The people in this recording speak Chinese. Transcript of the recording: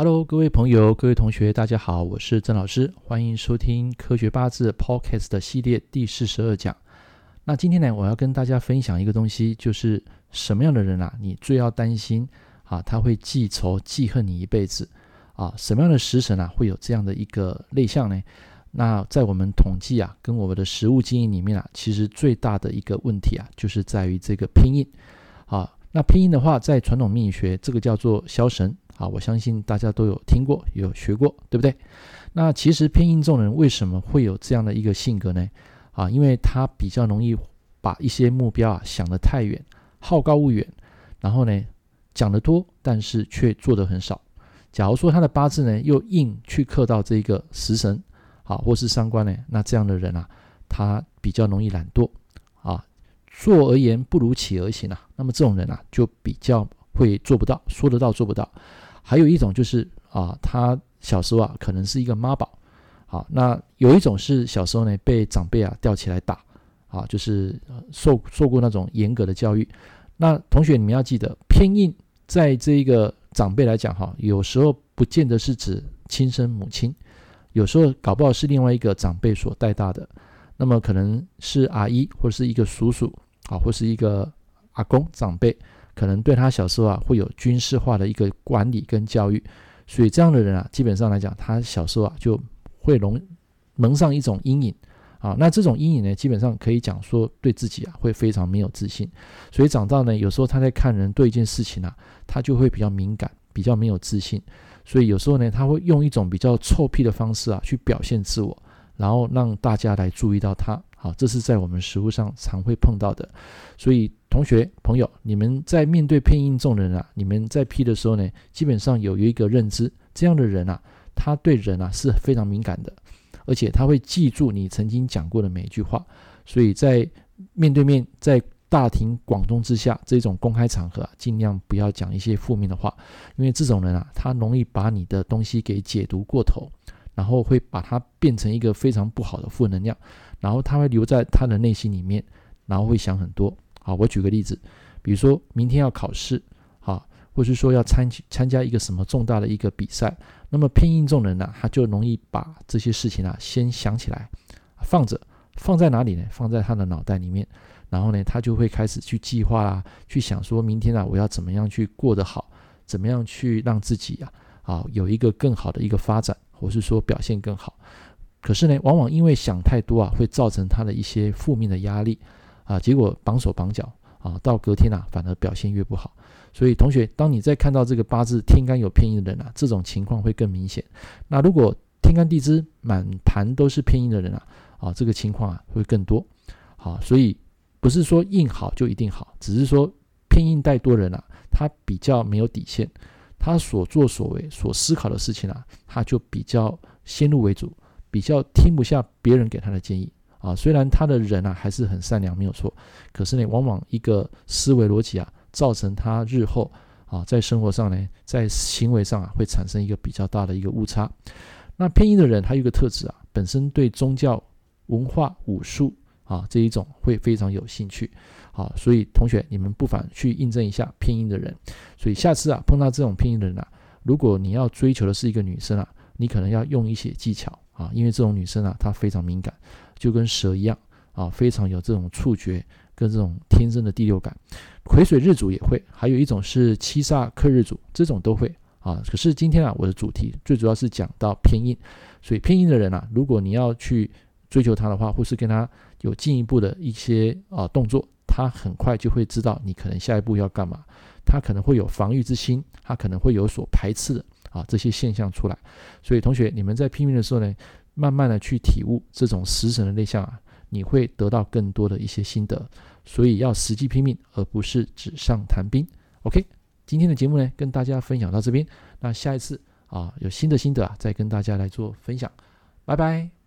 Hello，各位朋友、各位同学，大家好，我是郑老师，欢迎收听科学八字 Podcast 的系列第四十二讲。那今天呢，我要跟大家分享一个东西，就是什么样的人啊，你最要担心啊，他会记仇记恨你一辈子啊？什么样的食神啊，会有这样的一个类象呢？那在我们统计啊，跟我们的实物经验里面啊，其实最大的一个问题啊，就是在于这个拼音啊。那拼音的话，在传统命理学，这个叫做枭神。啊，我相信大家都有听过，有学过，对不对？那其实偏印重人为什么会有这样的一个性格呢？啊，因为他比较容易把一些目标啊想得太远，好高骛远，然后呢讲得多，但是却做得很少。假如说他的八字呢又硬去克到这个食神，啊，或是伤官呢，那这样的人啊，他比较容易懒惰啊，坐而言不如起而行啊。那么这种人啊，就比较会做不到，说得到做不到。还有一种就是啊，他小时候啊可能是一个妈宝，好，那有一种是小时候呢被长辈啊吊起来打，啊，就是受受过那种严格的教育。那同学你们要记得，偏硬在这一个长辈来讲哈，有时候不见得是指亲生母亲，有时候搞不好是另外一个长辈所带大的，那么可能是阿姨或者是一个叔叔啊，或是一个阿公长辈。可能对他小时候啊会有军事化的一个管理跟教育，所以这样的人啊，基本上来讲，他小时候啊就会容蒙上一种阴影啊。那这种阴影呢，基本上可以讲说对自己啊会非常没有自信，所以长大呢，有时候他在看人对一件事情啊，他就会比较敏感，比较没有自信，所以有时候呢，他会用一种比较臭屁的方式啊去表现自我，然后让大家来注意到他。好，这是在我们实务上常会碰到的，所以。同学朋友，你们在面对偏印重人啊，你们在批的时候呢，基本上有一个认知，这样的人啊，他对人啊是非常敏感的，而且他会记住你曾经讲过的每一句话，所以在面对面，在大庭广众之下这种公开场合啊，尽量不要讲一些负面的话，因为这种人啊，他容易把你的东西给解读过头，然后会把它变成一个非常不好的负能量，然后他会留在他的内心里面，然后会想很多。好，我举个例子，比如说明天要考试，好，或是说要参参加一个什么重大的一个比赛，那么偏印重人呢，他就容易把这些事情啊先想起来，放着，放在哪里呢？放在他的脑袋里面，然后呢，他就会开始去计划啦，去想说明天啊，我要怎么样去过得好，怎么样去让自己啊啊有一个更好的一个发展，或是说表现更好。可是呢，往往因为想太多啊，会造成他的一些负面的压力。啊，结果绑手绑脚啊，到隔天啊，反而表现越不好。所以同学，当你在看到这个八字天干有偏印的人啊，这种情况会更明显。那如果天干地支满盘都是偏印的人啊，啊，这个情况啊会更多。好，所以不是说印好就一定好，只是说偏印带多人啊，他比较没有底线，他所作所为、所思考的事情啊，他就比较先入为主，比较听不下别人给他的建议。啊，虽然他的人啊还是很善良，没有错，可是呢，往往一个思维逻辑啊，造成他日后啊在生活上呢，在行为上啊会产生一个比较大的一个误差。那偏印的人，他有一个特质啊，本身对宗教、文化、武术啊这一种会非常有兴趣。啊，所以同学你们不妨去印证一下偏印的人。所以下次啊碰到这种偏印的人啊，如果你要追求的是一个女生啊，你可能要用一些技巧啊，因为这种女生啊她非常敏感。就跟蛇一样啊，非常有这种触觉跟这种天生的第六感。癸水日主也会，还有一种是七煞克日主，这种都会啊。可是今天啊，我的主题最主要是讲到偏印，所以偏印的人啊，如果你要去追求他的话，或是跟他有进一步的一些啊动作，他很快就会知道你可能下一步要干嘛，他可能会有防御之心，他可能会有所排斥的啊这些现象出来。所以同学，你们在拼命的时候呢，慢慢的去体悟这种食神的内向啊，你会得到更多的一些心得，所以要实际拼命，而不是纸上谈兵。OK，今天的节目呢，跟大家分享到这边，那下一次啊有新的心得啊，再跟大家来做分享，拜拜。